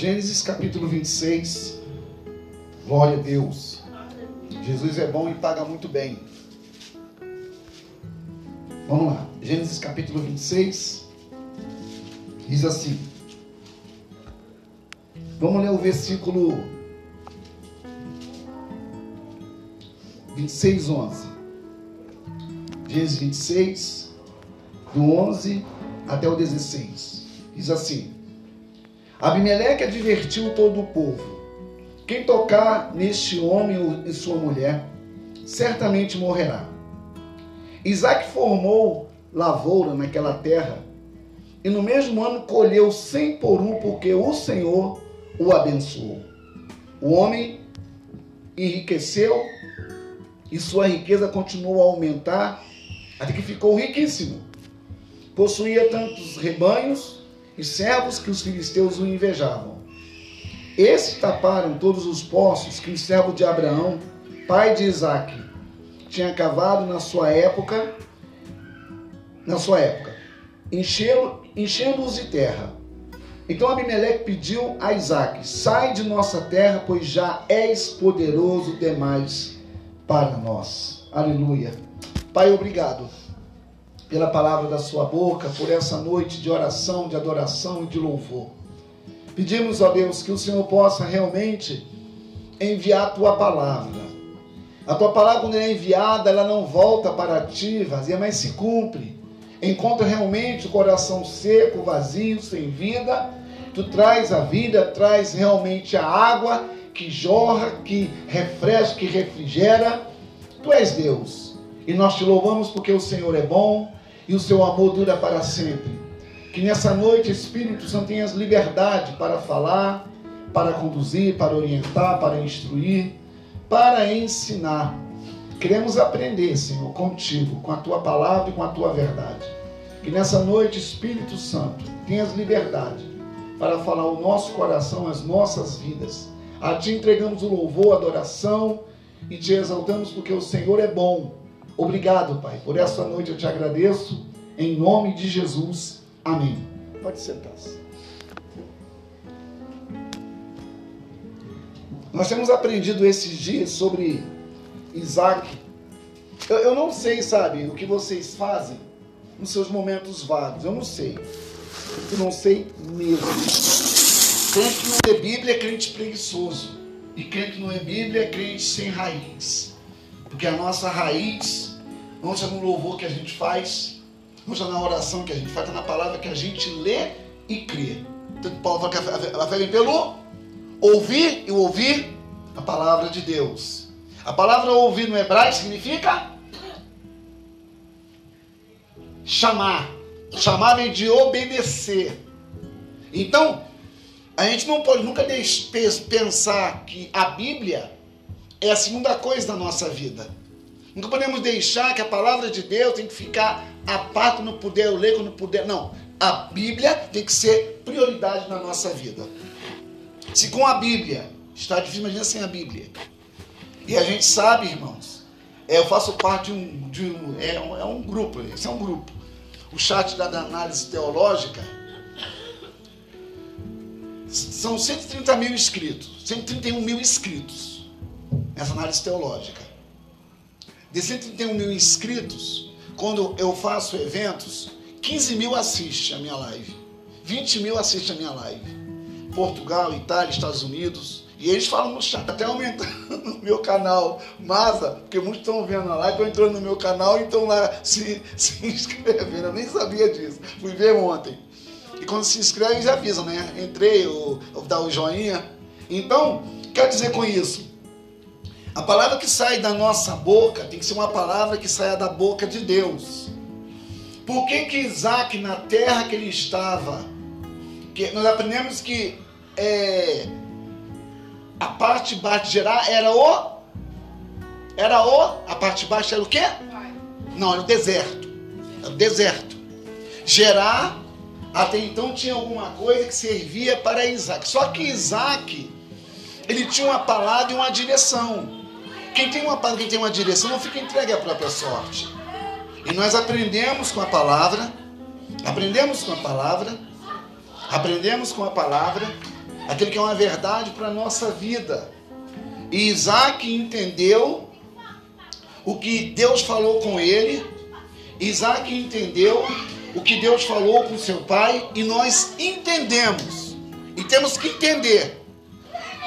Gênesis capítulo 26. Glória a Deus. Jesus é bom e paga muito bem. Vamos lá. Gênesis capítulo 26. Diz assim. Vamos ler o versículo 26, 11. Gênesis 26, do 11 até o 16. Diz assim: Abimeleque advertiu todo o povo: Quem tocar neste homem e sua mulher, certamente morrerá. Isaac formou lavoura naquela terra, e no mesmo ano colheu cem por um, porque o Senhor o abençoou. O homem enriqueceu e sua riqueza continuou a aumentar até que ficou riquíssimo. Possuía tantos rebanhos e servos que os filisteus o invejavam. Esses taparam todos os poços que o servo de Abraão, pai de Isaque, tinha cavado na sua época, na sua época, enchendo-os de terra. Então Abimeleque pediu a Isaque: Sai de nossa terra, pois já és poderoso demais para nós. Aleluia. Pai, obrigado pela palavra da sua boca, por essa noite de oração, de adoração e de louvor. Pedimos, ó Deus, que o Senhor possa realmente enviar a tua palavra. A tua palavra, quando é enviada, ela não volta para ti vazia, mas se cumpre. Encontra realmente o coração seco, vazio, sem vida. Tu traz a vida, traz realmente a água que jorra, que refresca, que refrigera. Tu és Deus. E nós te louvamos porque o Senhor é bom e o seu amor dura para sempre. Que nessa noite, Espírito Santo, tenhas liberdade para falar, para conduzir, para orientar, para instruir, para ensinar. Queremos aprender, Senhor, contigo, com a tua palavra e com a tua verdade. Que nessa noite, Espírito Santo, tenhas liberdade para falar o nosso coração, as nossas vidas. A ti entregamos o louvor, a adoração e te exaltamos porque o Senhor é bom Obrigado, Pai, por essa noite eu te agradeço. Em nome de Jesus. Amém. Pode sentar-se. Nós temos aprendido esses dias sobre Isaac. Eu, eu, não sei, sabe, o que vocês fazem nos seus momentos vagos. Eu não sei. Eu não sei mesmo. Crente que não é Bíblia é crente preguiçoso. E crente que não é Bíblia é crente sem raiz. Porque a nossa raiz não está no louvor que a gente faz, não está na oração que a gente faz, está na palavra que a gente lê e crê. Tanto Paulo fala que a fé vem pelo ouvir e ouvir a palavra de Deus. A palavra ouvir no hebraico significa chamar. Chamar vem de obedecer. Então, a gente não pode nunca pensar que a Bíblia é a segunda coisa da nossa vida. Nunca podemos deixar que a palavra de Deus tem que ficar a parte no poder eu ler, quando puder. Não. A Bíblia tem que ser prioridade na nossa vida. Se com a Bíblia está difícil, imagina sem a Bíblia. E a gente sabe, irmãos, é, eu faço parte de um, de um, é, um, é um grupo, esse é um grupo. O chat da análise teológica são 130 mil inscritos, 131 mil inscritos nessa análise teológica de 131 mil inscritos, quando eu faço eventos, 15 mil assistem a minha live. 20 mil assistem a minha live. Portugal, Itália, Estados Unidos. E eles falam no chat, até aumentando no meu canal. Masa, porque muitos estão vendo a live, entrando no meu canal e estão lá se, se inscrevendo. Eu nem sabia disso. Fui ver ontem. E quando se inscreve, eles avisam, né? Entrei, eu, eu o joinha. Então, quero dizer com isso, a palavra que sai da nossa boca tem que ser uma palavra que saia da boca de Deus. Por que que Isaac, na terra que ele estava, que nós aprendemos que é, a parte baixa de Gerar era o era o a parte baixa era o quê? Não, era o deserto. Era o deserto. Gerar até então tinha alguma coisa que servia para Isaac. Só que Isaac ele tinha uma palavra e uma direção. Quem tem uma palavra, quem tem uma direção, não fica entregue à própria sorte. E nós aprendemos com a palavra, aprendemos com a palavra, aprendemos com a palavra aquele que é uma verdade para a nossa vida. E Isaac entendeu o que Deus falou com ele, Isaac entendeu o que Deus falou com seu pai, e nós entendemos, e temos que entender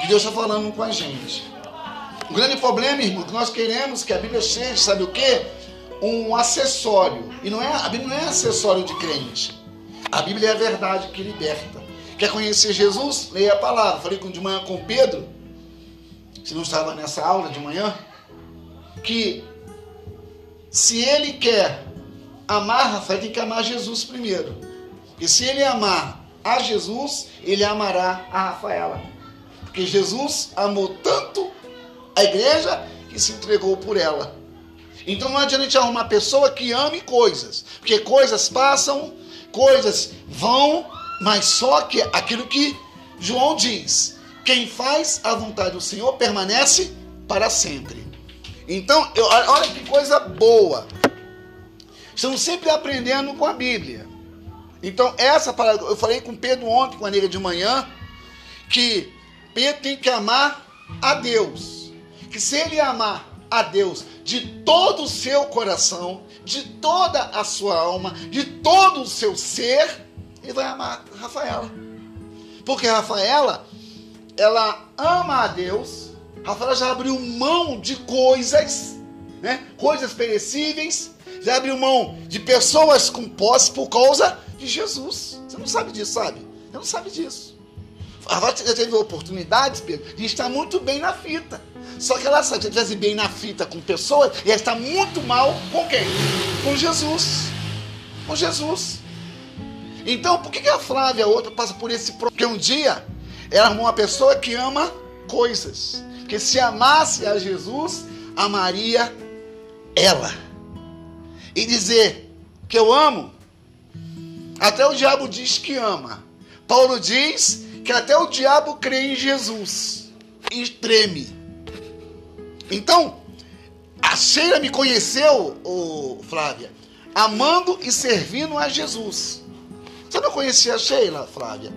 que Deus está falando com a gente. O grande problema, irmão, que nós queremos que a Bíblia seja, sabe o que? Um acessório. E não é, a Bíblia não é acessório de crente. A Bíblia é a verdade que liberta. Quer conhecer Jesus? Leia a palavra. Falei de manhã com Pedro, se não estava nessa aula de manhã, que se ele quer amar Rafael, tem que amar Jesus primeiro. E se ele amar a Jesus, ele amará a Rafaela. Porque Jesus amou tanto a igreja que se entregou por ela. Então não adianta a gente arrumar pessoa que ame coisas, porque coisas passam, coisas vão, mas só que aquilo que João diz: quem faz a vontade do Senhor permanece para sempre. Então, eu, olha que coisa boa. Estamos sempre aprendendo com a Bíblia. Então, essa palavra, eu falei com Pedro ontem, com a nega de manhã, que Pedro tem que amar a Deus que se ele amar a Deus de todo o seu coração, de toda a sua alma, de todo o seu ser, ele vai amar Rafaela. Porque Rafaela, ela ama a Deus. Rafaela já abriu mão de coisas, né? Coisas perecíveis, já abriu mão de pessoas com posse por causa de Jesus. Você não sabe disso, sabe? Você não sabe disso. Rafaela já teve oportunidades, Pedro, de estar muito bem na fita. Só que ela sabe, se estivesse bem na fita com pessoas, ia estar muito mal com quem? Com Jesus. Com Jesus. Então, por que a Flávia, a outra, passa por esse problema? Porque um dia ela arrumou uma pessoa que ama coisas. Que se amasse a Jesus, amaria ela. E dizer que eu amo, até o diabo diz que ama. Paulo diz que até o diabo crê em Jesus e treme. Então, a Sheila me conheceu, oh, Flávia, amando e servindo a Jesus. Você não conhecia a Sheila, Flávia?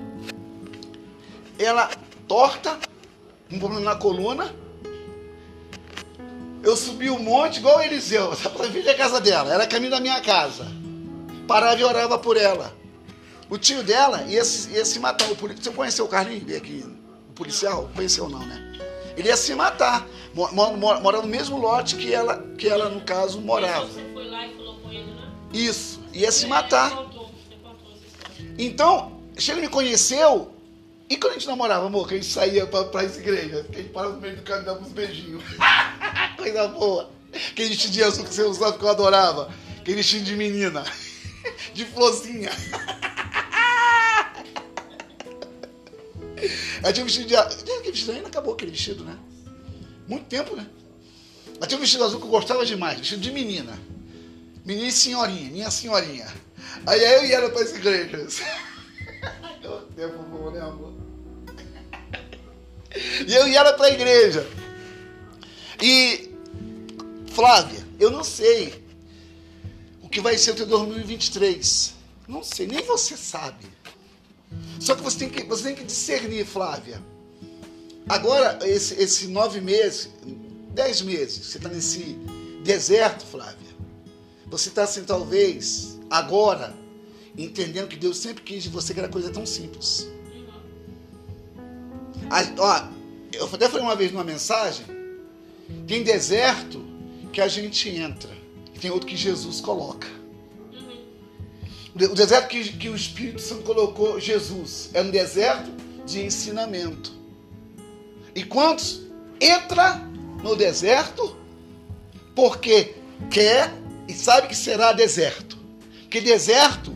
Ela torta, um problema na coluna. Eu subi o um monte igual Eliseu, para vir da casa dela. Era caminho da minha casa. Parava e orava por ela. O tio dela ia, ia se matar. O, você conheceu o Carlinhos aqui? O policial? Conheceu não, né? Ele ia se matar. Mora no mesmo lote que ela, que ela no caso, morava. Você foi lá e falou com ele, né? Isso, ia se matar. Então, Sheila me conheceu e quando a gente namorava, amor, que a gente saía pra, pra igreja, que a gente parava no meio do caminho e dava uns beijinhos. Coisa boa. Aquele vestidinho azul que você usava que eu adorava. Aquele vestido de menina. De florzinha. Aí tinha um vestido de. Aquele vestido ainda acabou aquele vestido, né? Muito tempo, né? Mas tinha um vestido azul que eu gostava demais, vestido de menina. Menina e senhorinha, minha senhorinha. Aí eu ia para as igrejas. tempo bom, né, amor? E eu ia para a igreja. E, Flávia, eu não sei o que vai ser o teu 2023. Não sei, nem você sabe. Só que você tem que, você tem que discernir, Flávia. Agora, esse, esse nove meses, dez meses, você está nesse deserto, Flávia. Você está assim, talvez, agora, entendendo que Deus sempre quis de você que era coisa tão simples. ó, eu até falei uma vez numa mensagem: tem deserto que a gente entra, e tem outro que Jesus coloca. O deserto que, que o Espírito Santo colocou Jesus é um deserto de ensinamento. E quantos entra no deserto porque quer e sabe que será deserto? Que deserto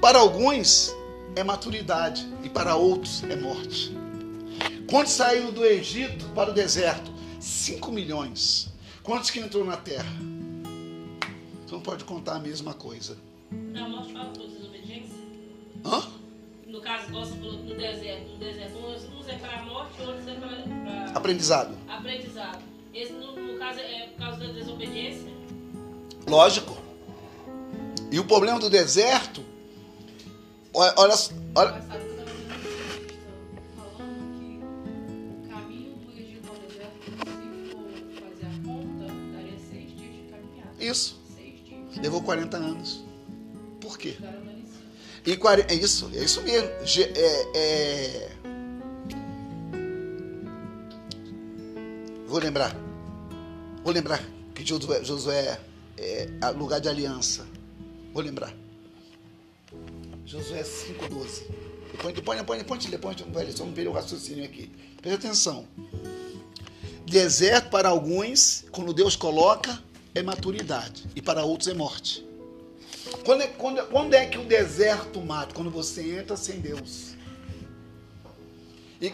para alguns é maturidade e para outros é morte. Quantos saíram do Egito para o deserto? 5 milhões. Quantos que entrou na terra? Você não pode contar a mesma coisa. Da morte fala por desobediência? Hã? No caso, gosta no deserto. No deserto, uns é para a morte, outros é para. Aprendizado. Aprendizado. Esse, no, no caso, é por causa da desobediência? Lógico. E o problema do deserto. Olha. olha, olha Isso. Levou 40 anos. Quê? 40, é isso, é isso mesmo. É, é... Vou lembrar. Vou lembrar que Josué, Josué é lugar de aliança. Vou lembrar. Josué 5,12. Depois, depois, depois, depois, depois, depois, só um o raciocínio aqui. Preste atenção. Deserto para alguns, quando Deus coloca, é maturidade. E para outros é morte. Quando é, quando, quando é que o deserto mata? Quando você entra sem Deus. E,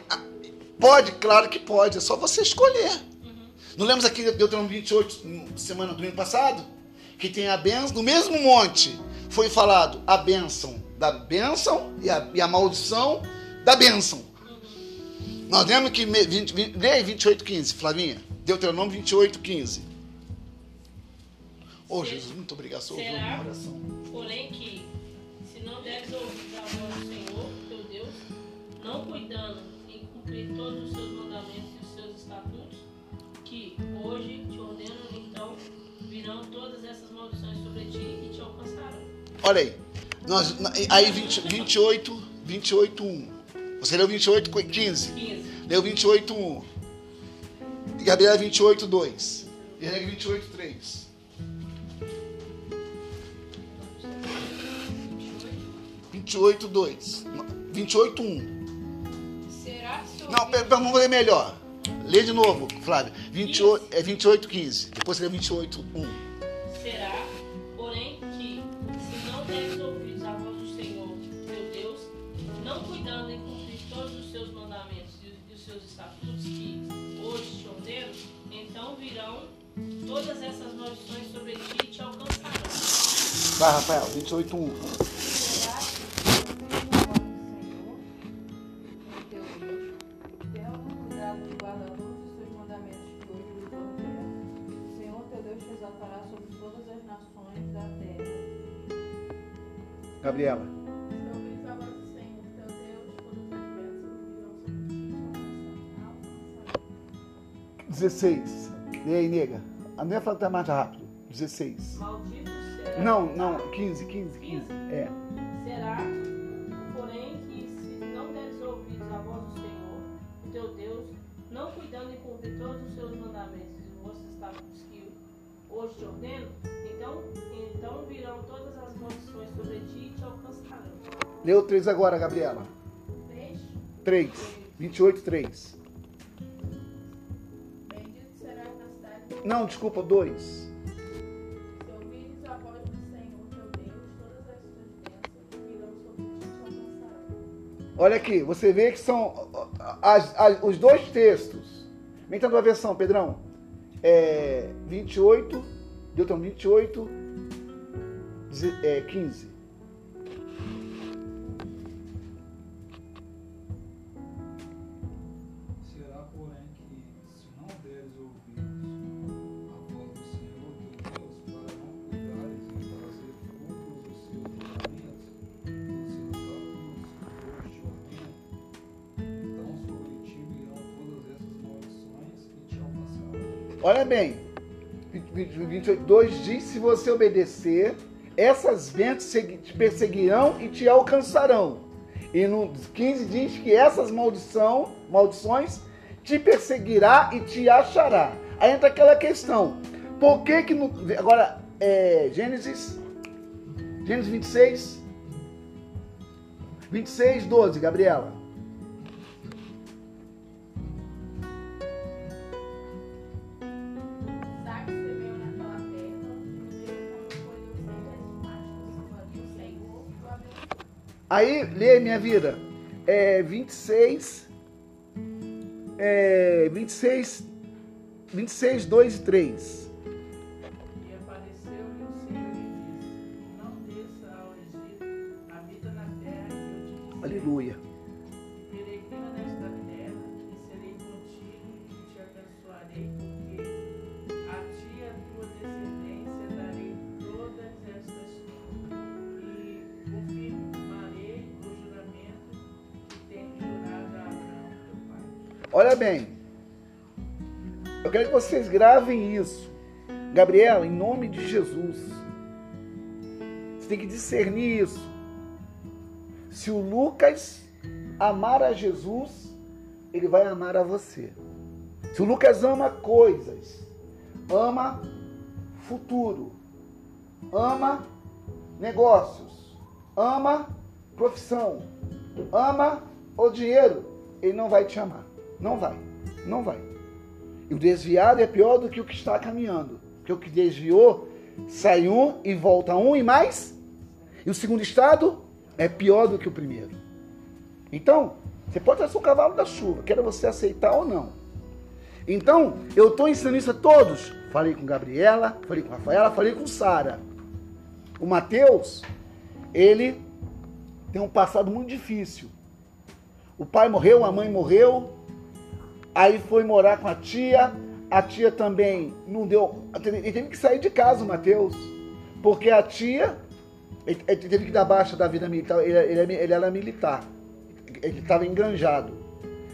pode, claro que pode, é só você escolher. Uhum. Não lembra aqui de Deuteronômio 28, semana domingo passado? Que tem a benção, no mesmo monte foi falado a bênção da bênção e a, e a maldição da bênção. Uhum. Nós lemos que, 20, 20, leia 28, 15, Flavinha. Deuteronômio 28, 15. Oh, Jesus, muito obrigado. Sou Será, coração. porém, que se não deres ouvidos à voz do Senhor, teu Deus, não cuidando em cumprir todos os seus mandamentos e os seus estatutos, que hoje te ordeno, então virão todas essas maldições sobre ti e te alcançarão. Olha aí. Nós, aí 20, 28, 28, 1. Você leu 28, 15. 15. Leu 28, 1. Gabriela 28, 2. E 28, 3. 28, 2. 28, 1. Será que Não, vamos ler melhor. Lê de novo, Flávio. 28, é 28, 15. Depois você lê 28, 1. Será, porém, que se não deres ouvidos à voz do Senhor, teu Deus, não cuidando em cumprir todos os seus mandamentos e os seus estatutos que hoje te ordeno, então virão todas essas maldições sobre ti e te alcançarão. Vai, Rafael, 28, 1. Gabriela. Dezesseis. E aí, nega? A mulher fala tá mais rápido. Dezesseis. Maldito será. Não, não. Quinze, quinze, quinze. É. Será, porém, que se não deres ouvidos à voz do Senhor, o teu Deus, não cuidando em cumprir todos os seus mandamentos e os vossos estatutos que hoje te ordeno, então, então virão todas as maldições sobre ti e te alcançarão. Leu 3 agora, Gabriela. 3. 3. 28, 3. Bendito serás na cidade. Não, desculpa, 2. Se ouvires a voz do Senhor teu Deus, todas as tuas bênçãos virão sobre ti e te alcançarão. Olha aqui, você vê que são as, as, os dois textos. Vem tendo a versão, Pedrão. É, 28, Deuteronômio 28, é, 15. 28, 2 diz: se você obedecer essas bênçãos te perseguirão e te alcançarão. E no 15 diz que essas maldição, maldições te perseguirá e te achará. Aí entra aquela questão. Por que que no, agora é, Gênesis Gênesis 26 26 12, Gabriela. Aí, lê minha vida. É 26. É 26. 26, 2 e 3. E Olha bem. Eu quero que vocês gravem isso. Gabriela, em nome de Jesus. Você tem que discernir isso. Se o Lucas amar a Jesus, ele vai amar a você. Se o Lucas ama coisas, ama futuro, ama negócios, ama profissão, ama o dinheiro, ele não vai te amar. Não vai. Não vai. E o desviado é pior do que o que está caminhando. Porque o que desviou sai um e volta um e mais. E o segundo estado é pior do que o primeiro. Então, você pode ser o cavalo da chuva, quer você aceitar ou não. Então, eu estou ensinando isso a todos. Falei com Gabriela, falei com Rafaela, falei com Sara. O Mateus, ele tem um passado muito difícil. O pai morreu, a mãe morreu, aí foi morar com a tia, a tia também não deu. Ele teve que sair de casa, o Mateus, porque a tia ele teve que dar baixa da vida militar. Ele, ele, ele era militar, ele estava engranjado,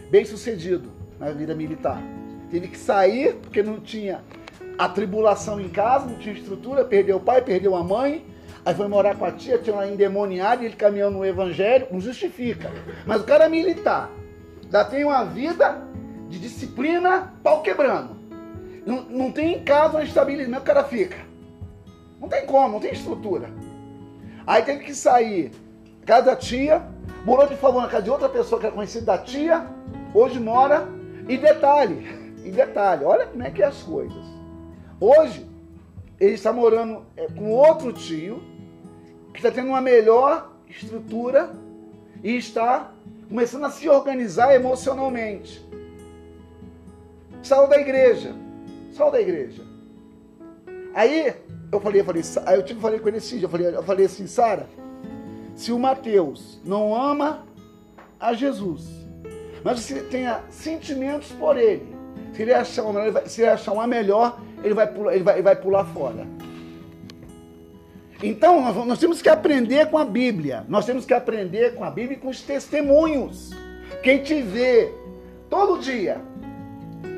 bem sucedido na vida militar. Teve que sair porque não tinha a tribulação em casa, não tinha estrutura, perdeu o pai, perdeu a mãe, aí foi morar com a tia, tinha uma endemoniada, ele caminhando no evangelho, não justifica. Mas o cara é militar, já tem uma vida de disciplina, pau quebrando. Não, não tem em casa uma estabilidade, o cara fica. Não tem como, não tem estrutura. Aí teve que sair casa da tia, morou de favor na casa de outra pessoa que era conhecida da tia, hoje mora. E detalhe, e detalhe, olha como é que é as coisas. Hoje, ele está morando é, com outro tio, que está tendo uma melhor estrutura e está começando a se organizar emocionalmente. Saiu da igreja. Saiu da igreja. Aí eu falei, eu falei, aí eu tive, falei com ele esse dia, eu falei, eu falei assim, Sara, se o Mateus não ama a Jesus, mas você tenha sentimentos por ele, se ele achar uma, ele vai, se ele achar uma melhor, ele vai pular, ele vai, ele vai pular fora. Então, nós, nós temos que aprender com a Bíblia. Nós temos que aprender com a Bíblia e com os testemunhos. Quem te vê todo dia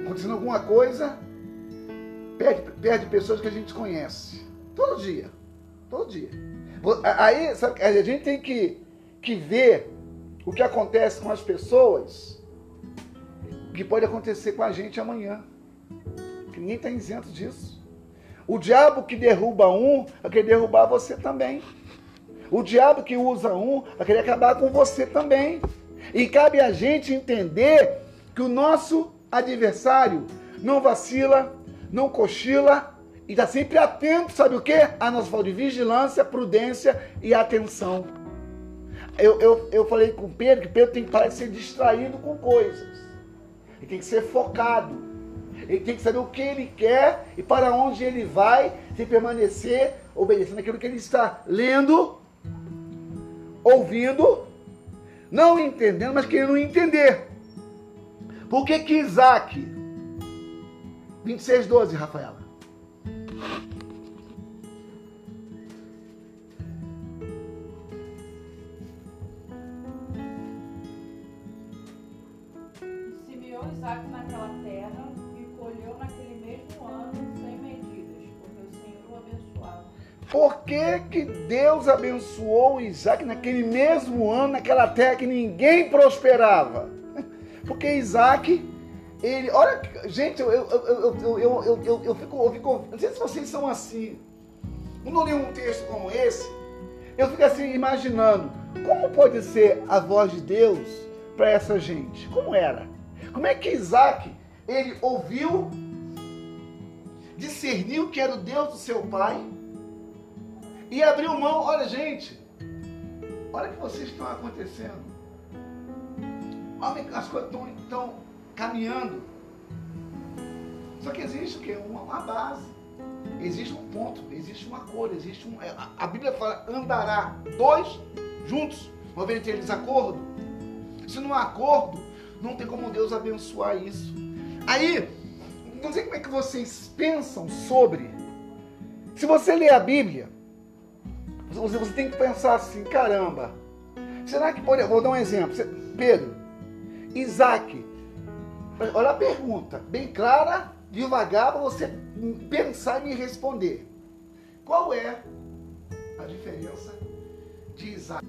acontecendo alguma coisa, perde, perde pessoas que a gente conhece. Todo dia. Todo dia. Aí sabe, a gente tem que, que ver o que acontece com as pessoas, que pode acontecer com a gente amanhã. Que ninguém está isento disso. O diabo que derruba um, vai querer derrubar você também. O diabo que usa um, vai querer acabar com você também. E cabe a gente entender que o nosso adversário não vacila, não cochila e está sempre atento, sabe o que? A nossa falta de vigilância, prudência e atenção. Eu, eu, eu falei com Pedro que Pedro tem que parar de ser distraído com coisas. Ele tem que ser focado. Ele tem que saber o que ele quer e para onde ele vai, se permanecer obedecendo aquilo que ele está lendo, ouvindo, não entendendo, mas querendo entender. Por que que Isaac, 26, 12, Rafaela. Isaac naquela terra e colheu naquele mesmo ano sem medidas, porque o Senhor o abençoava. Por que, que Deus abençoou Isaac naquele mesmo ano, naquela terra que ninguém prosperava? Porque Isaac, ele. Olha, gente, eu, eu, eu, eu, eu, eu, eu, eu fico, eu fico. Não sei se vocês são assim. Quando eu leio um texto como esse, eu fico assim imaginando como pode ser a voz de Deus para essa gente. Como era? Como é que Isaac ele ouviu, discerniu que era o Deus do seu pai e abriu mão? Olha, gente, olha o que vocês estão acontecendo. As coisas estão, caminhando. Só que existe o quê? Uma, uma base. Existe um ponto, existe uma cor, existe um. A, a Bíblia fala, andará dois juntos. Uma vez entre eles acordo. Se não há acordo, não tem como Deus abençoar isso. Aí, não sei como é que vocês pensam sobre. Se você ler a Bíblia, você, você tem que pensar assim, caramba, será que pode. Vou dar um exemplo. Pedro, Isaac, olha a pergunta, bem clara, devagar, para você pensar e me responder. Qual é a diferença de Isaac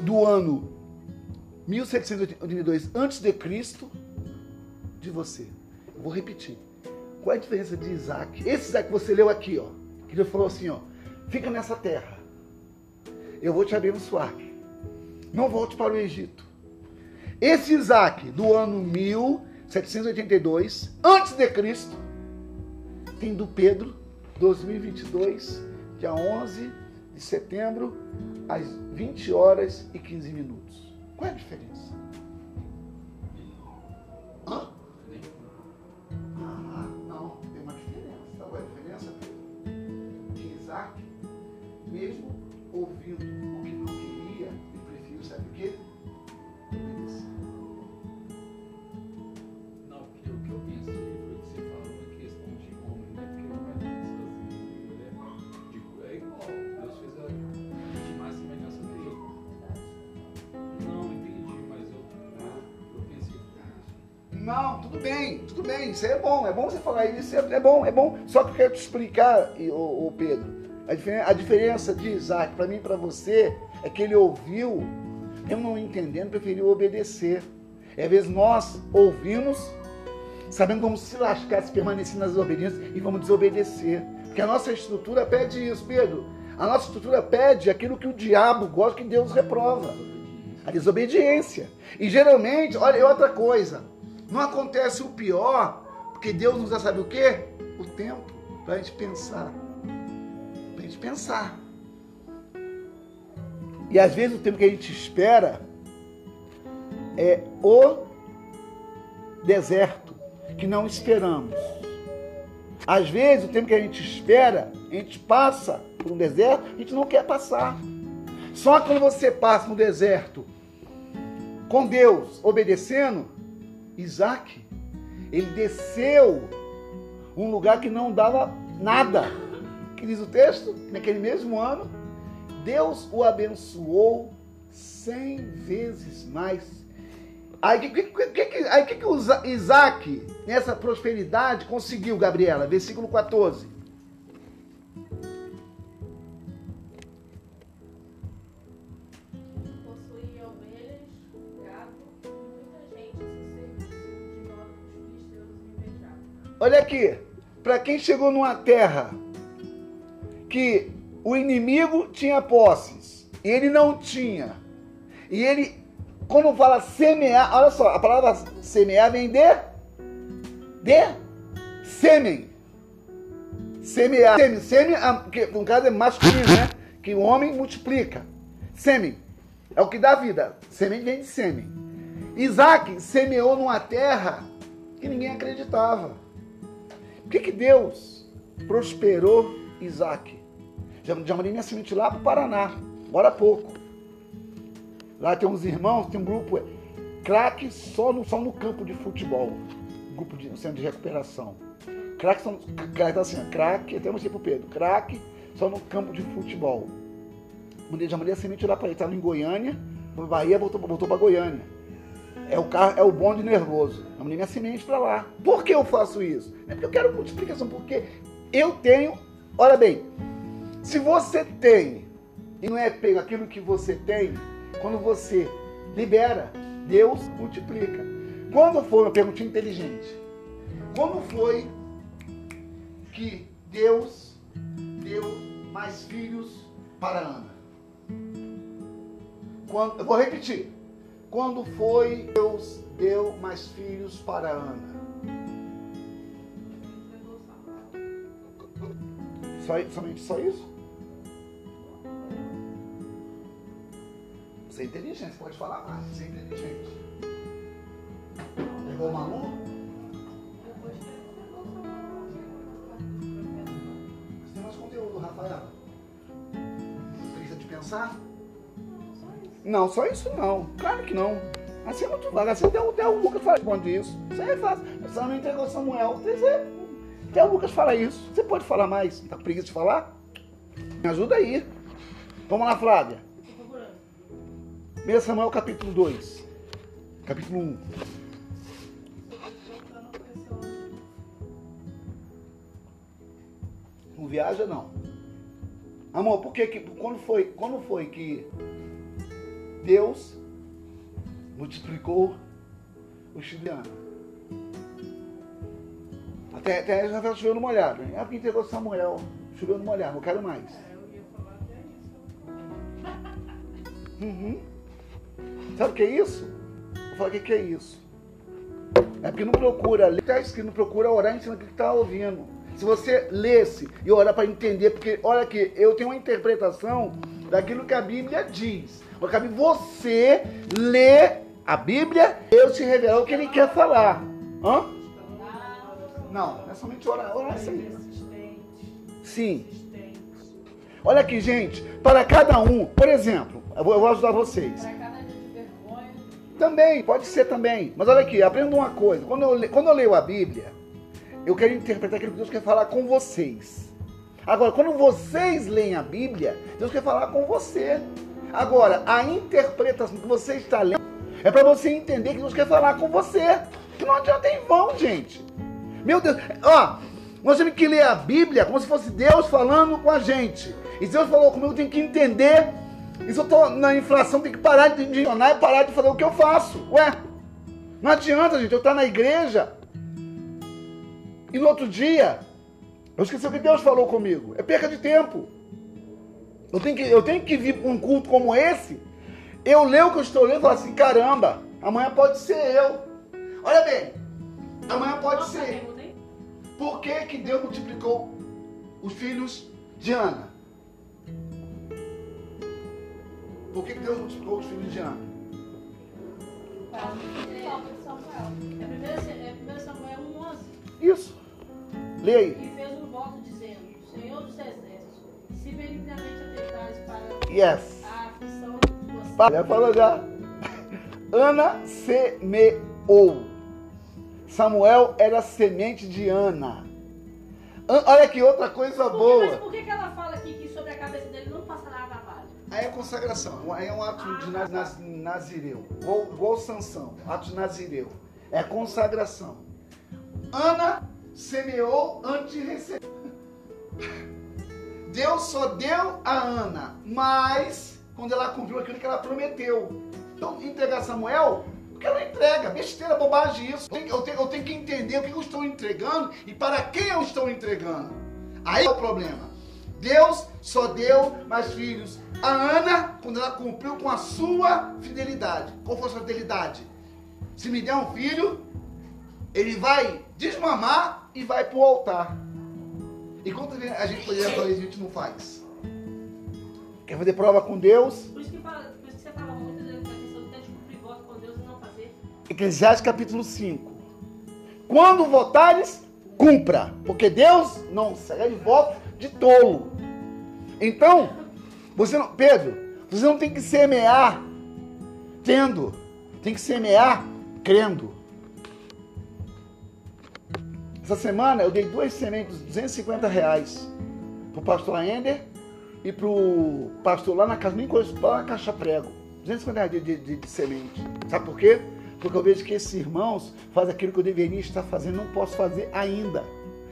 do ano 1782 antes de você. Eu vou repetir. Qual é a diferença de Isaac? Esse Isaac que você leu aqui, ó, que Deus falou assim, ó, fica nessa terra. Eu vou te abençoar. Não volte para o Egito. Esse Isaac do ano 1782 antes de Cristo tem do Pedro 2022, dia 11 de setembro, às 20 horas e 15 minutos. Qual é a diferença? Hã? Ah, não, tem uma diferença. Qual é a diferença, Pedro? Que Isaac, mesmo ouvindo o que não queria, preferiu, sabe o quê? Obedecer. Não, porque o que eu pensei foi que você falou em questão de homem, né? Porque o pai dele sozinho, é, digo, é igual. Deus fez a gente mais semelhança dele. Não, entendi, mas eu, eu, pensei que Não, tudo bem, tudo bem, isso é bom, é bom você falar isso, é, é bom, é bom. Só que eu quero te explicar, ô, ô Pedro, a diferença de Isaac para mim e para você é que ele ouviu, eu não entendendo, preferiu obedecer. E às vezes nós ouvimos, sabendo como se lascar, se permanecer nas obediências e vamos desobedecer. Porque a nossa estrutura pede isso, Pedro. A nossa estrutura pede aquilo que o diabo gosta, que Deus reprova. A desobediência. E geralmente, olha, e outra coisa, não acontece o pior, porque Deus nos dá, sabe o quê? O tempo para a gente pensar. Para a gente pensar. E às vezes o tempo que a gente espera é o deserto que não esperamos. Às vezes o tempo que a gente espera, a gente passa por um deserto, a gente não quer passar. Só quando você passa no deserto com Deus, obedecendo, Isaac, ele desceu um lugar que não dava nada. Que diz o texto, naquele mesmo ano, Deus o abençoou cem vezes mais. Aí o que, que, que, que- que, o Isaac, nessa prosperidade, conseguiu, Gabriela? Versículo 14. Possuía ovelhas, gado muita gente de modo que os. Olha aqui, para quem chegou numa terra que o inimigo tinha posses e ele não tinha, e ele, quando fala semear, olha só, a palavra semear vem de, de sêmen. Semear. Sêmen, sêmen, ah, que no caso é masculino, né? Que o homem multiplica. Sêmen é o que dá vida. Sêmen vem de sêmen. Isaac semeou numa terra que ninguém acreditava. Por que, que Deus prosperou Isaac? Já, mandei minha semente lá para o Paraná, agora há pouco. Lá tem uns irmãos, tem um grupo, é, craque só no, só no campo de futebol. Grupo de centro de recuperação. Craque são. Tá assim, craque, até mostrei pro Pedro, craque só no campo de futebol. Mandei, a semente lá para ele, estava em Goiânia, Bahia, voltou, voltou para Goiânia. É o carro, é o bonde nervoso. Eu mandei minha semente para lá. Por que eu faço isso? É porque eu quero multiplicação, porque eu tenho. Olha bem, se você tem e não é pego aquilo que você tem, quando você libera, Deus multiplica. Quando foi uma pergunta inteligente? Quando foi que Deus deu mais filhos para Ana? Quando, eu vou repetir. Quando foi Deus deu mais filhos para Ana? Só, somente só isso? Você é inteligente, pode falar mais. Você é inteligente. Pegou o ele Você tem mais conteúdo, Rafael? Precisa de pensar? Não, só isso. Não. Claro que não. Assim é muito vago. Assim até, o- até o Lucas isso. Isso aí é fácil. Você não entregou Samuel. Você, até o Lucas fala isso. Você pode falar mais? Tá com preguiça de falar? Me ajuda aí. Vamos lá, Flávia. Tô procurando. 1 Samuel capítulo 2. Capítulo 1. Tô procurando esse outro. Não viaja não. Amor, por que, que quando foi, quando foi que Deus multiplicou o chibiano? Até já choveu no molhado. É porque entregou Samuel. Choveu no molhado, não quero mais. É, eu ia falar até isso. Sabe o que é isso? Vou falar o que que é isso. É porque não procura ler, está escrito, não procura orar em cima do que está ouvindo. Se você lesse e orar para entender, porque olha aqui, eu tenho uma interpretação daquilo que a Bíblia diz. Cabe você ler a Bíblia, Deus te revelar o que Ele quer falar. Hã? Não, é somente orar, orar sim. Persistente. Sim. Olha aqui, gente, para cada um, por exemplo, eu vou, ajudar vocês. Para cada dia de vergonha. Também, pode ser também. Mas olha aqui, aprenda uma coisa. Quando eu, quando eu leio a Bíblia, eu quero interpretar aquilo que Deus quer falar com vocês. Agora, quando vocês leem a Bíblia, Deus quer falar com você. Agora, a interpretação que você está lendo é para você entender que Deus quer falar com você. Que não adianta em vão, gente. Meu Deus, ó, nós temos que ler a Bíblia como se fosse Deus falando com a gente. E Deus falou comigo, eu tenho que entender. E se eu tô na inflação, tem que parar de enganar e parar de fazer o que eu faço. Ué, não adianta, gente, eu estar na igreja e no outro dia eu esqueci o que Deus falou comigo. É perca de tempo. Eu tenho que, eu tenho que vir para um culto como esse. Eu leio o que eu estou lendo e falo assim: caramba, amanhã pode ser eu. Olha bem, amanhã pode ser. Por que, que Deus multiplicou os filhos de Ana? Por que, que Deus multiplicou os filhos de Ana? Samuel. É 1 Samuel 1,11. Isso. Lê aí. E fez um voto dizendo: Senhor dos exércitos, se benignamente atentares para Yes. a aflição de você. Já falou já. Ana semeou. Samuel era semente de Ana. An- Olha que outra coisa Por que- mas boa. por que, que ela fala aqui que sobre a cabeça dele não passará a navalha? Aí é consagração. Aí é um ato de na- nas- nazireu. Igual, igual Sansão. Ato de nazireu. É consagração. Ana semeou antes de receber. Deus só deu a Ana, mas quando ela cumpriu aquilo que ela prometeu. Então, entregar Samuel, porque ela entrega, besteira, bobagem isso. Eu tenho, eu tenho- eu tenho que entender o que eu estou entregando e para quem eu estou entregando. Aí é o problema. Deus só deu mais filhos a Ana quando ela cumpriu com a sua fidelidade. Qual foi a sua fidelidade? Se me der um filho, ele vai desmamar e vai para o altar. E quantas vezes a gente poderia fazer isso a gente não faz? Quer fazer prova com Deus? Eclesiastes capítulo 5. Quando votares, cumpra, porque Deus não segue voto de tolo. Então, você não, Pedro, você não tem que semear tendo, tem que semear crendo. Essa semana eu dei duas sementes, 250 reais, pro pastor Ender e pro pastor lá na casa, nem conheço, lá na Caixa Prego. 250 reais de, de, de- de semente. Sabe por quê? Porque eu vejo que esses irmãos fazem aquilo que eu deveria estar fazendo, não posso fazer ainda.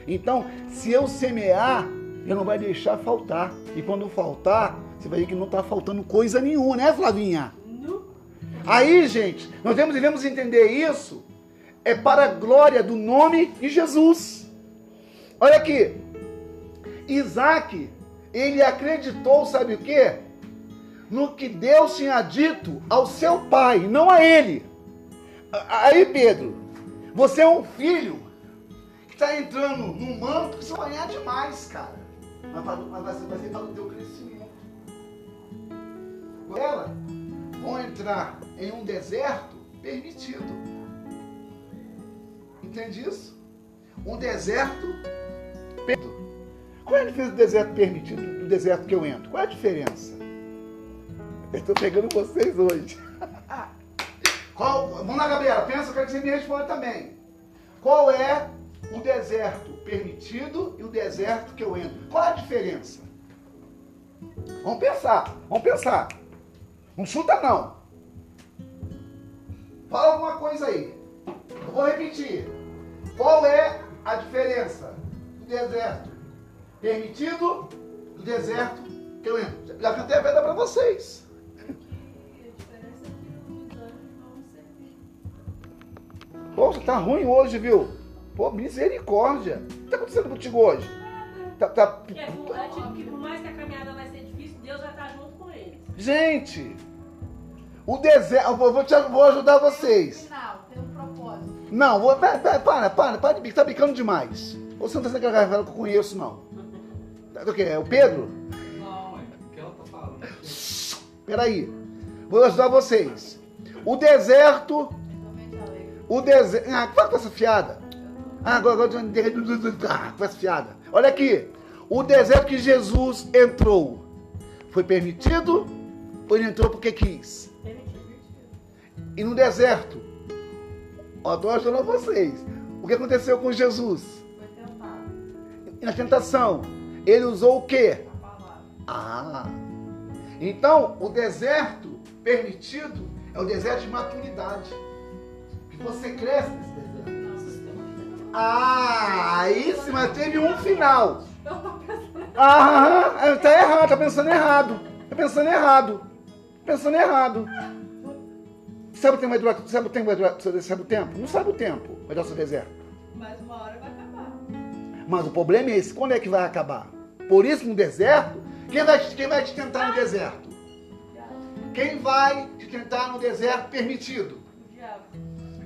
Então, se eu semear, eu não vai deixar faltar. E quando faltar, você vai ver que não está faltando coisa nenhuma, né, Flavinha? Nu. Aí, gente, nós devemos, devemos entender isso. É para a glória do nome de Jesus. Olha aqui. Isaac, ele acreditou, sabe o quê? No que Deus tinha dito ao seu pai, não a ele. Aí, Pedro, você é um filho que está entrando num manto que vai ganhar demais, cara. Mas mas vai ser- vai ser para o teu crescimento. Ela vão entrar em um deserto permitido. Entende isso? Um deserto permitido. Qual é a diferença do deserto permitido do deserto que eu entro? Qual é a diferença? Eu estou pegando vocês hoje. Qual, vamos lá, Gabriela, pensa, eu quero que você me responda também. Qual é o deserto permitido e o deserto que eu entro? Qual a diferença? Vamos pensar, vamos pensar. Não chuta não. Fala alguma coisa aí. Eu vou repetir. Qual é a diferença do deserto permitido, do deserto que eu entro. Já cantei a pedra para vocês. Poxa, tá ruim hoje, viu? Pô, misericórdia. O que tá acontecendo contigo hoje? Tá, tá- Que é, por- é tipo que por mais que a caminhada vai ser difícil, Deus vai estar junto com eles. Gente, o deserto. Vou, vou te- vou ajudar vocês. Final, tem um propósito. Não, vou, para, para, para, para, para de bicar, tá bicando demais. Você não tá sendo aquela garrafa que eu conheço, não. Tá, O quê? É o Pedro? Não, é o que ela tá falando. Peraí. Vou ajudar vocês. O deserto. O deserto. Ah, para com essa fiada. Ah, agora, ah, com essa fiada. Olha aqui. O deserto que Jesus entrou foi permitido ou ele entrou porque quis? E no deserto, ó, estou ajudando vocês. O que aconteceu com Jesus? Foi tentado. E na tentação, ele usou o quê? A palavra. Ah, então o deserto permitido é o deserto de maturidade. Você cresce nesse deserto. Ah, aí sim, mas teve um final. Ah, tá errado, tá pensando errado. Tá pensando errado. Pensando errado. Sabe o tempo vai durar? Sabe o tempo vai durar? Sabe o tempo? Não sabe o tempo. Vai dar o seu deserto. Mas uma hora vai acabar. Mas o problema é esse, quando é que vai acabar? Por isso, no deserto, quem vai, te- quem vai te tentar no deserto? Quem vai te tentar no deserto permitido?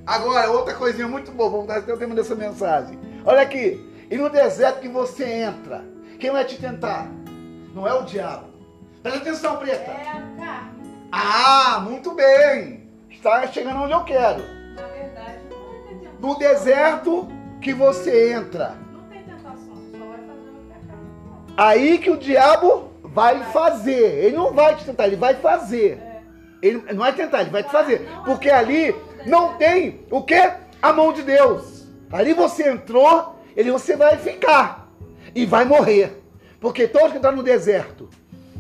Agora, outra coisinha muito boa, vamos dar até o tema dessa mensagem. Olha aqui, e no deserto que você entra, quem vai te tentar? Não é o diabo. Presta atenção, preta. É a carne. Ah, muito bem. Está chegando onde eu quero. Na verdade, não vai ter tentação. No deserto que você entra, Não tem tentação, só vai fazer o que a carne quer. aí que o diabo vai fazer. Ele não vai te tentar, ele vai fazer. É. Ele não vai tentar, ele vai te fazer. Porque ali não tem o que? A mão de Deus. Ali você entrou, ele você vai ficar e vai morrer. Porque todos que estão no deserto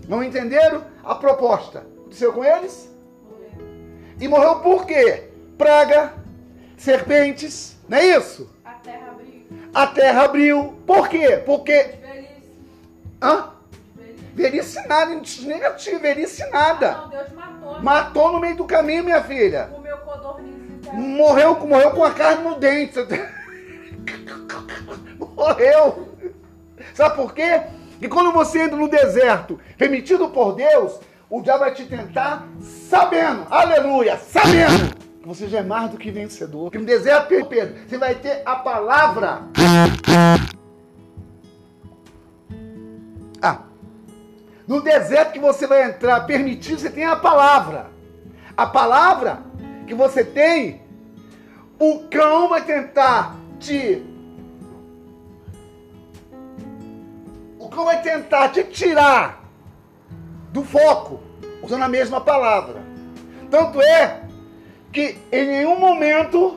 não entenderam a proposta. Aconteceu com eles? Morreu. E morreu por quê? Praga, serpentes, não é isso? A terra abriu. A terra abriu. Por quê? Porque. Velhice. Hã? Velhice. Nada, negativo, velhice Ah, nada. não, Deus matou. Matou no meio do caminho, minha filha. Comeu codorniz e terra. Morreu, morreu com a carne no dente. Morreu. Sabe por quê? E quando você entra no deserto, permitido por Deus, o diabo vai te tentar sabendo, aleluia, sabendo que você já é mais do que vencedor. Que no deserto, Pedro, você vai ter a palavra. Ah, no deserto que você vai entrar, permitido, você tem a palavra. A palavra que você tem, o cão vai tentar te. O cão vai tentar te tirar do foco, usando a mesma palavra. Tanto é que em nenhum momento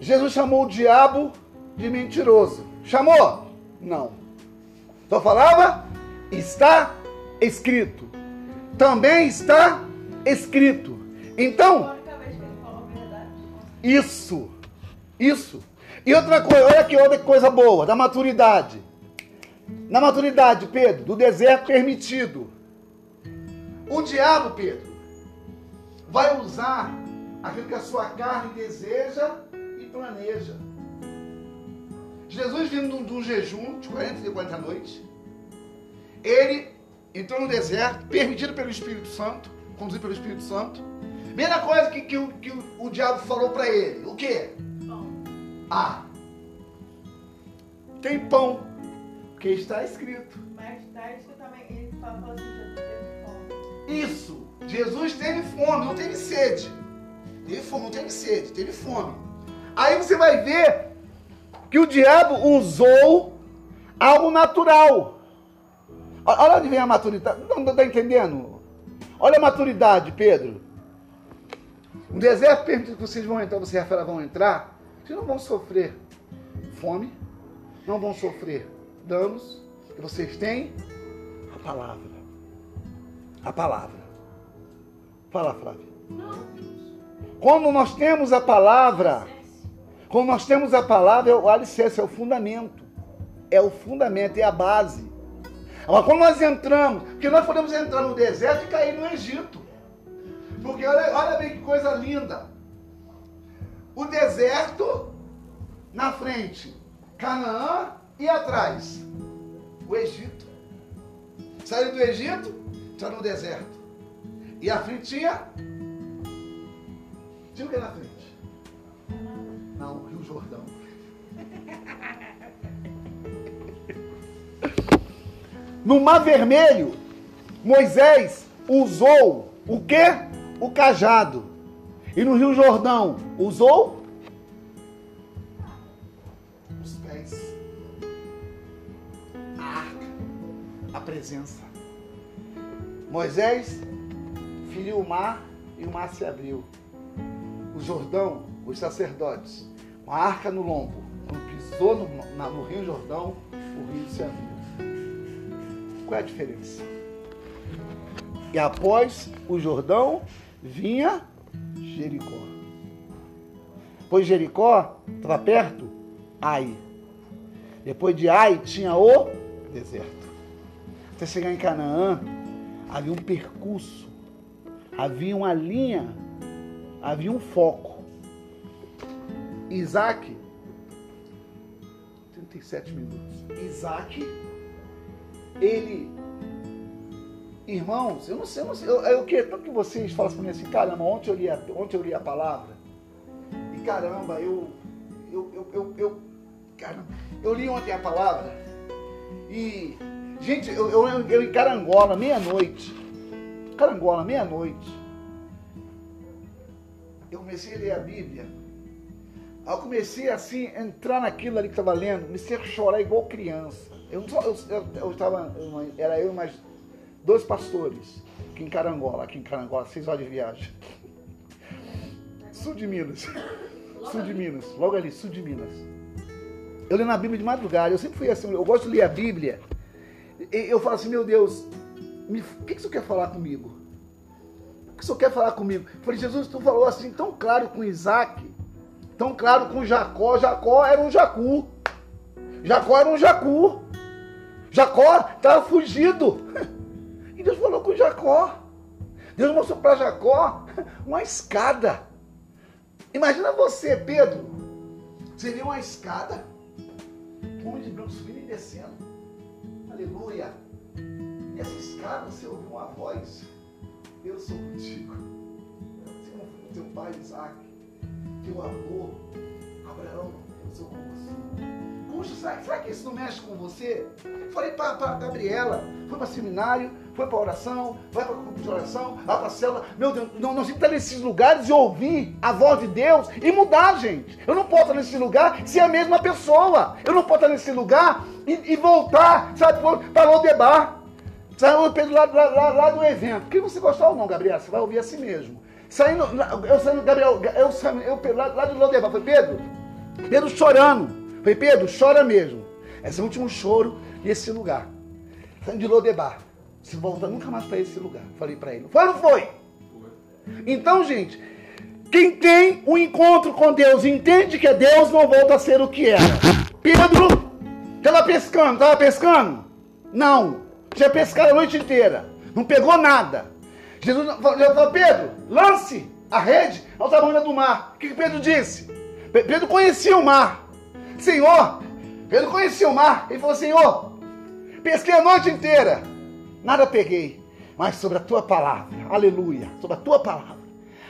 Jesus chamou o diabo de mentiroso. Chamou? Não. Só falava? Está escrito. Também está escrito. Então, isso. Isso. E outra coisa, olha aqui outra coisa boa, da maturidade. Na maturidade, Pedro, do deserto permitido. O diabo, Pedro, vai usar aquilo que a sua carne deseja e planeja. Jesus vindo de um jejum de 40 e 40 noites, ele entrou no deserto, permitido pelo Espírito Santo, conduzido pelo Espírito Santo. Primeira coisa que, que o- que o, o diabo falou para ele, o quê? Bom, Ah, tem pão, porque está escrito. mais tarde que também ele falou assim, Jesus teve fome. Isso, Jesus teve fome, não teve sede. Teve fome, não teve sede, teve fome. Aí você vai ver que o diabo usou algo natural. Olha onde vem a maturidade. Não está entendendo? Olha a maturidade, Pedro. No deserto permitido que vocês vão entrar, vocês e Rafaela vão entrar, vocês não vão sofrer fome, não vão sofrer danos, que vocês têm a palavra. A palavra. Fala, Flávia. Quando nós temos a palavra, quando nós temos a palavra, é o alicerce, é o fundamento. é o fundamento, é a base. Agora, quando nós entramos, porque nós podemos entrar no deserto e cair no Egito. Porque olha, olha bem que coisa linda. O deserto na frente, Canaã e atrás, o Egito. Saiu do Egito, está no deserto. E a frente tinha. Tinha o que na frente? Não, Rio Jordão. No Mar Vermelho, Moisés usou o quê? O cajado. E no Rio Jordão, usou os pés. A arca, a presença. Moisés feriu o mar e o mar se abriu. O Jordão, os sacerdotes, uma arca no lombo. Quando pisou no, na- no Rio Jordão, o rio se abriu. Qual é a diferença? E após o Jordão vinha Jericó. Pois Jericó estava perto, Ai. Depois de Ai tinha o deserto. Até chegar em Canaã, havia um percurso, havia uma linha, havia um foco. Isaac, 37 minutos. Isaac, ele, irmãos, eu não sei, eu não sei, eu, eu queria tanto que vocês falassem para mim assim, caramba, ontem eu li a, ontem eu li a palavra, e caramba, eu, eu, eu, eu, eu, caramba, eu li ontem a palavra, e, gente, eu, eu, eu em Carangola, meia-noite, Carangola, meia-noite, eu comecei a ler a Bíblia, Aí eu comecei assim, a entrar naquilo ali que estava lendo, comecei a chorar igual criança. Eu, não só- eu, eu, eu era eu mais dois pastores, aqui em Carangola, aqui em Carangola, seis horas de viagem. Sul de Minas. Sul de Minas, logo ali, sul de Minas. Eu leio na Bíblia de madrugada, eu sempre fui assim, eu gosto de ler a Bíblia. Eu falo assim, meu Deus, me- o que, que você quer falar comigo? O que o senhor quer falar comigo? Eu falei, Jesus, tu falou assim tão claro com Isaac, tão claro com Jacó. Jacó era um jacu. Jacó era um jacu. Jacó estava fugido. Deus falou com Jacó. Deus mostrou para Jacó uma escada. Imagina você, Pedro. Viu uma escada, um homem de branco subindo e descendo. Aleluia. Nessa escada você ouviu uma voz. Eu sou contigo. Você não foi o teu pai Isaac teu amor, Abraão, eu sou com você. Puxa, será, será que isso não mexe com você? Falei para a Gabriela, foi para seminário, foi para oração, vai para grupo de oração, vai para a célula. Meu Deus, não, nós temos que estar nesses lugares e ouvir a voz de Deus e mudar, gente. Eu não posso estar nesse lugar ser a mesma pessoa. Eu não posso estar nesse lugar e, e voltar, sabe, para o debar. Saiu Pedro lá, lá, lá, lá do evento. Que você gostar ou não, Gabriela, você vai ouvir assim mesmo. Saindo, eu saindo, Gabriel, eu, eu, eu lá, lá de Lodebar, falei, Pedro, Pedro chorando. Falei, Pedro, chora mesmo. Esse é o último choro nesse lugar. Saindo de Lodebar. Você volta nunca mais para esse lugar. Falei para ele. Foi ou não foi? Então, gente, quem tem um encontro com Deus entende que é Deus não volta a ser o que era. Pedro, estava pescando, estava pescando? Não. Tinha pescado a noite inteira. Não pegou nada. Jesus falou, Pedro, lance a rede ao tamanho do mar. O que Pedro disse? Pe- Pedro conhecia o mar. Senhor, Pedro conhecia o mar. Ele falou, Senhor, pesquei a noite inteira. Nada peguei. Mas sobre a tua palavra. Aleluia. Sobre a tua palavra.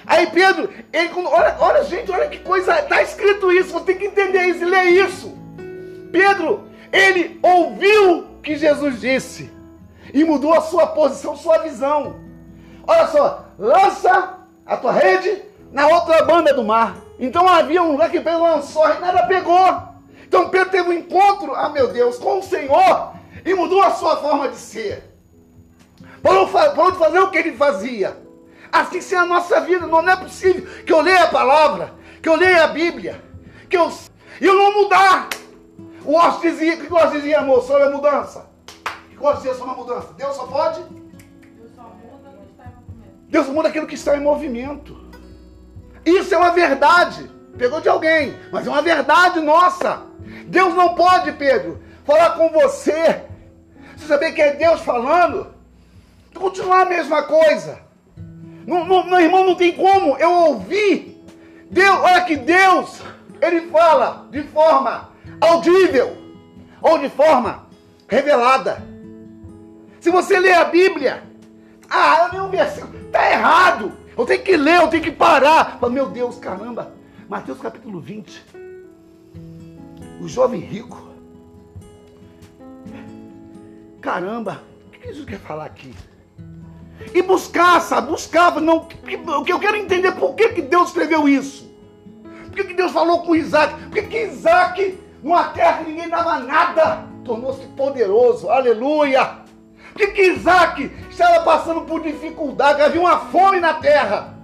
Aí Pedro, ele, olha, olha, gente, olha que coisa. Está escrito isso. Você tem que entender isso e ler isso. Pedro, ele ouviu o que Jesus disse e mudou a sua posição, sua visão. Olha só, lança a tua rede na outra banda do mar. Então havia um lugar que Pedro lançou e nada pegou. Então Pedro teve um encontro, ah meu Deus, com o Senhor e mudou a sua forma de ser. Parou, parou de fazer o que ele fazia. Assim que é a nossa vida. Não é possível que eu leia a palavra, que eu leia a Bíblia, que eu, eu não mudar. O Osso dizia, o que o Osso dizia, amor, sobre a mudança? O que o Osso dizia sobre a mudança? Deus só pode? Deus só muda o que está em movimento. Deus muda aquilo que está em movimento. Isso é uma verdade. Pegou de alguém, mas é uma verdade nossa. Deus não pode, Pedro, falar com você, você saber que é Deus falando, continuar a mesma coisa. Não, não, meu irmão, não tem como eu ouvir. Deus, olha que Deus, ele fala de forma audível ou de forma revelada. Se você ler a Bíblia, ah, eu li um versículo, tá errado. Eu tenho que ler, eu tenho que parar. Fala, meu Deus, caramba. Mateus capítulo 20. O jovem rico. Caramba, o que Jesus quer falar aqui? E buscar, sabe? Buscava. Não, o que eu quero entender por que, que Deus escreveu isso. Por que, que Deus falou com Isaac? Por que, que Isaac, numa terra que ninguém dava nada, tornou-se poderoso? Aleluia! Que, que Isaac estava passando por dificuldade? Havia uma fome na terra.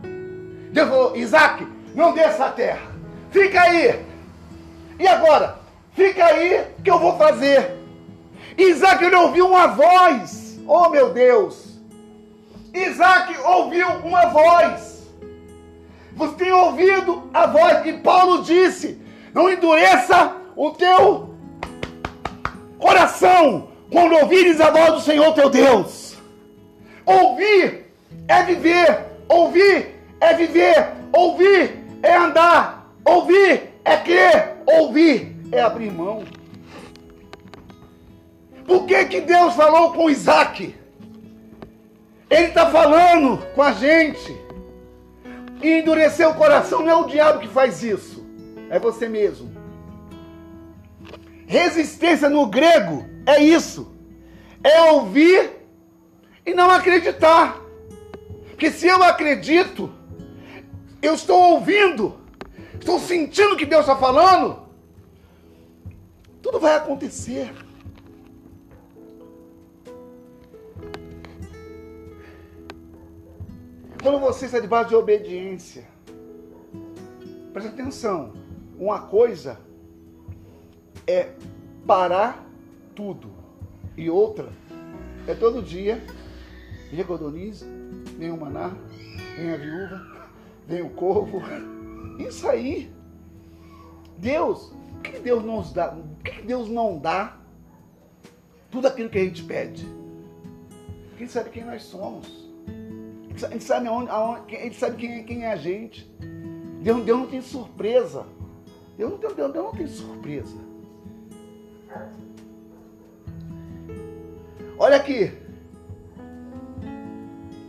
Deus falou: Isaac, não desça a terra. Fica aí. E agora? Fica aí que eu vou fazer. Isaac ele ouviu uma voz. Oh meu Deus! Isaac ouviu uma voz. Você tem ouvido a voz que Paulo disse: não endureça o teu coração quando ouvires a voz do Senhor teu Deus. Ouvir é viver, ouvir é viver, ouvir é andar, ouvir é crer, ouvir é abrir mão. Por que, que Deus falou com Isaac? Ele está falando com a gente. E endurecer o coração não é o diabo que faz isso, é você mesmo. Resistência no grego é isso: é ouvir e não acreditar. Porque se eu acredito, eu estou ouvindo, estou sentindo que Deus está falando, tudo vai acontecer. Quando você está debaixo de obediência, preste atenção, uma coisa é parar tudo e outra é todo dia, vem a codorniz, vem o maná, vem a viúva, vem o corvo, isso aí. Deus, o que Deus nos dá? O que Deus não dá? Tudo aquilo que a gente pede. Quem sabe quem nós somos? Gente sabe, aonde, aonde, gente sabe quem, quem é a gente. Deus, Deus não tem surpresa. Deus não, Deus, Deus não tem surpresa. Olha aqui.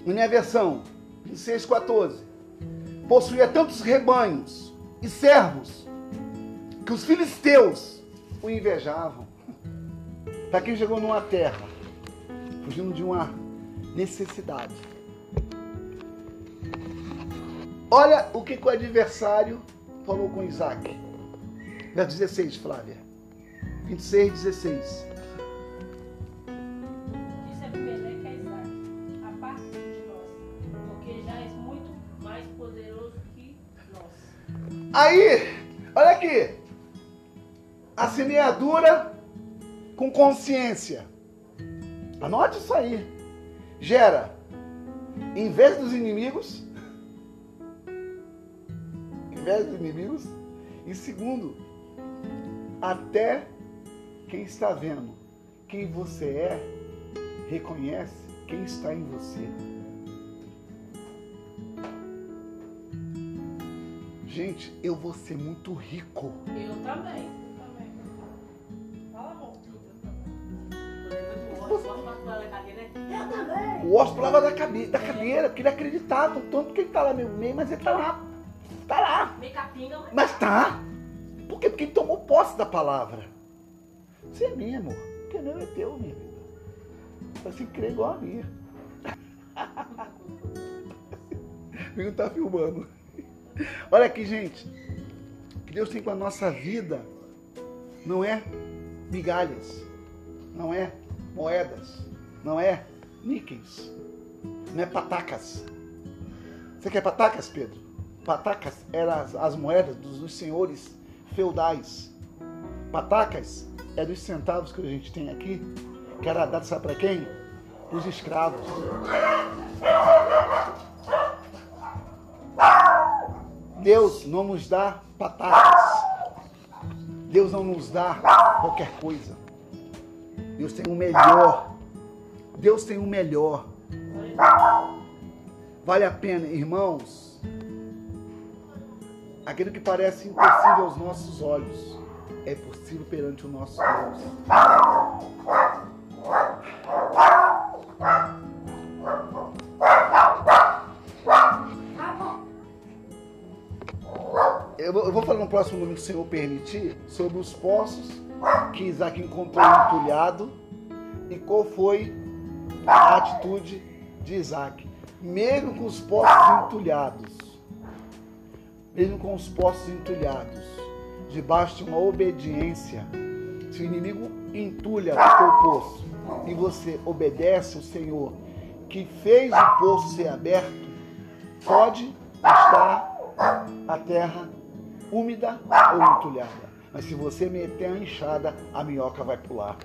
Minha versão, 26,14. Possuía tantos rebanhos e servos que os filisteus o invejavam. Para quem chegou numa terra, fugindo de uma necessidade. Olha o que, que o adversário falou com Isaac. Verso 16, Flávia. 26, 16. Aí, olha aqui. A semeadura com consciência. Anote isso aí. Gera, em vez dos inimigos, em vez dos inimigos, e segundo, até quem está vendo quem você é, reconhece quem está em você. Gente, eu vou ser muito rico. Eu também. Eu também. Fala, amor. Eu também. Né? O Oscar pulava da, cabe da cadeira, porque ele acreditava, tanto que ele tá lá meio meio, mas ele tá lá. Tá lá. Meio capinga, mas... Mas tá. Por quê? Porque ele tomou posse da palavra. Você é minha, amor. Porque meu é teu, minha vida. Você crê igual a minha. O não tá filmando. Olha aqui, gente. O que Deus tem com a nossa vida não é migalhas, não é moedas, não é níqueis, não é patacas. Você quer patacas, Pedro? Patacas eram as, as moedas dos, dos senhores feudais. Patacas é dos centavos que a gente tem aqui, que era dado, sabe para quem? Os escravos. Deus não nos dá patacas. Deus não nos dá qualquer coisa. Deus tem o melhor. Deus tem o melhor. Vale a pena, irmãos. Aquilo que parece impossível aos nossos olhos é possível perante o nosso Deus. Eu vou, eu vou falar no próximo domingo, se o Senhor permitir, sobre os poços que Isaac encontrou entulhado e qual foi a atitude de Isaac. Mesmo com os poços entulhados, mesmo com os poços entulhados, debaixo de uma obediência, se o inimigo entulha o teu poço e você obedece o Senhor que fez o poço ser aberto, pode estar a terra úmida ou entulhada. Mas se você meter a enxada, a minhoca vai pular.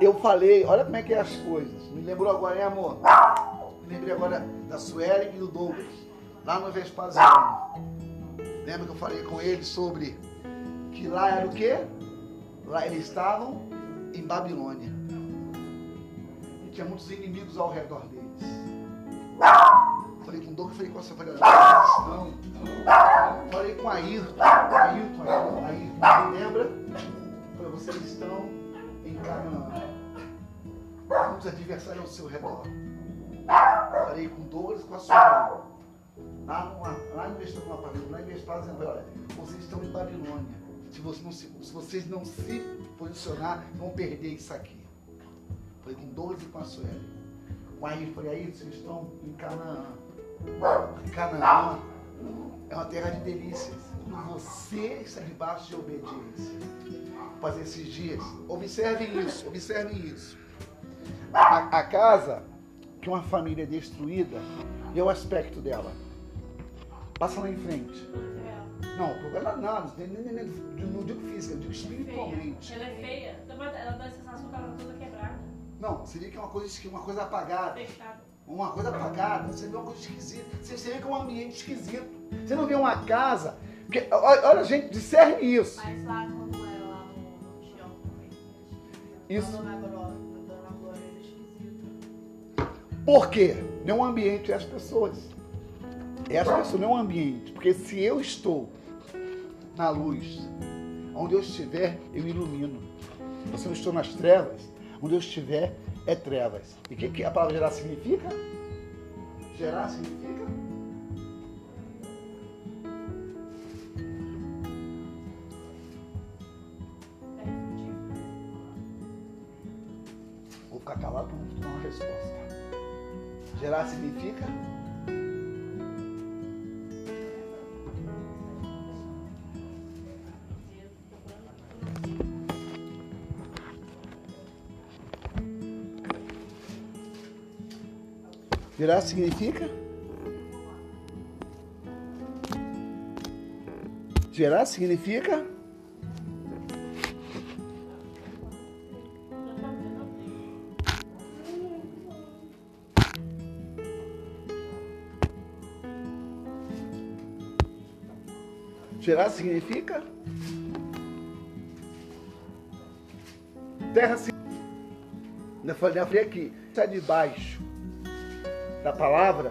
Eu falei, olha como é que é as coisas. Me lembrou agora, hein, amor? Me lembrei agora da Suelen e do Douglas, lá no Vespasiano. Lembra que eu falei com eles sobre que lá era o quê? Lá eles estavam em Babilônia. E tinha muitos inimigos ao redor deles. Falei com o Douglas, falei com essa falei, vocês estão. Falei com a Ayrton, Ayrton, Ayrton, lembra? Falei, vocês estão em Canaã. Muitos adversários ao seu redor. Falei com o Douglas e com a Sueli. Lá, lá em Vespasiano, lá em Vespasiano, olha, vocês estão em Babilônia. Se, você não se, se vocês não se posicionar, vão perder isso aqui. Falei com Douglas e com a Sueli. O Ayrton, falei, aí, vocês estão em Canaã. Canaã é uma terra de delícias. Você está debaixo de obediência. Fazer esses dias. Observem isso, observem isso. A, a casa que uma família é destruída é o aspecto dela. Passa lá em frente. Não, o problema é nada, não digo física, eu digo espiritualmente. Ela é feia. Ela dá a sensação que ela está toda quebrada, Não, vê que é uma coisa, uma coisa apagada. fechada. Uma coisa apagada, você vê uma coisa esquisita. Você vê que é um ambiente esquisito. Você não vê uma casa. Porque, olha, gente, discerne isso. Mas lá quando era lá no, Tião também. Isso. Glória era esquisita. Por quê? Não é um ambiente, é as pessoas. É as pessoas, não é um ambiente. Porque se eu estou na luz, onde eu estiver, eu ilumino. Se eu estou nas trevas, onde eu estiver, é trevas. E o que, que a palavra gerar significa? Gerar significa? Vou ficar calado para não dar uma resposta. Gerar significa? Gerar significa? Gerar significa? Gerar significa? Terra significa. Eu falei, aqui, está debaixo da palavra,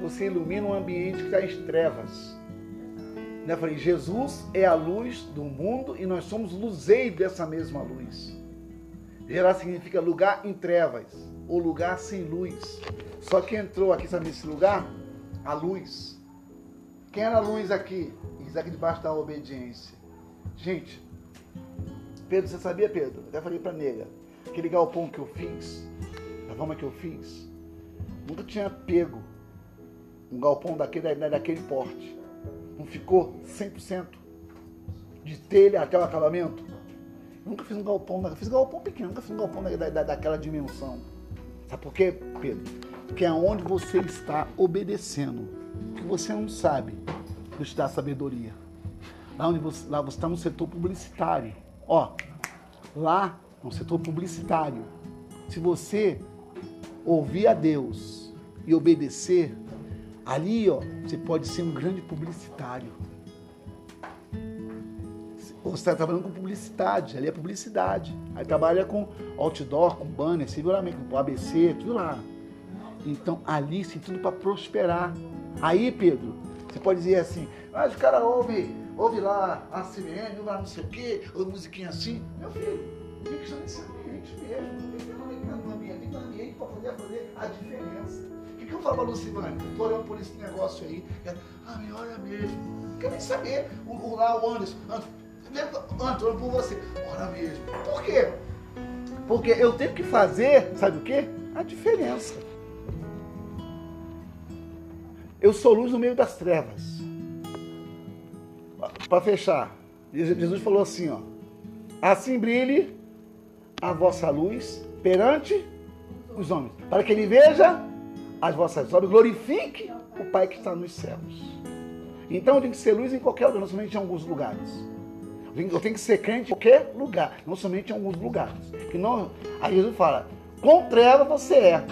você ilumina um ambiente que está em trevas. Eu falei, Jesus é a luz do mundo e nós somos luzeiros dessa mesma luz. Gerar significa lugar em trevas, ou lugar sem luz. Só que entrou aqui, sabe, nesse lugar? A luz. Quem era a luz aqui? Aqui debaixo da obediência. Gente, Pedro, você sabia, Pedro? Até falei pra nega. Aquele galpão que eu fiz, da forma que eu fiz, nunca tinha pego um galpão daquele, daquele porte. Não ficou 100% de telha até o acabamento. Nunca fiz um galpão, fiz um galpão pequeno, nunca fiz um galpão da, da, daquela dimensão. Sabe por quê, Pedro? Porque é onde você está obedecendo, que você não sabe, Deus te sabedoria. Lá onde você, lá você está no setor publicitário. Ó, lá no setor publicitário. Se você ouvir a Deus e obedecer, ali, ó, você pode ser um grande publicitário. Você está trabalhando com publicidade, ali é publicidade. Aí trabalha com outdoor, com banner, seguramente, com ABC, tudo lá. Então ali sim, tudo para prosperar. Aí, Pedro, você pode dizer assim, mas o cara ouve, ouve lá a CBN, ouve lá não sei o quê, ou musiquinha assim. Meu filho, tem que estar nesse ambiente mesmo. Tem a diferença. O que, que eu falo para Lucimane? Estou olhando por esse negócio aí. Ela, ah, me olha mesmo. Quero nem saber. O, o, lá o Anderson. Anderson, olhando por você. Ora mesmo. Por quê? Porque eu tenho que fazer, sabe o quê? A diferença. Eu sou luz no meio das trevas. Para fechar, Jesus falou assim, ó. Assim brilhe a vossa luz perante os homens, para que ele veja as vossas obras, glorifique o Pai que está nos céus. Então tenho que ser luz em qualquer lugar, não somente em alguns lugares. Eu tenho que ser crente em qualquer lugar, não somente em alguns lugares. Que não, aí Jesus fala, com treva você é,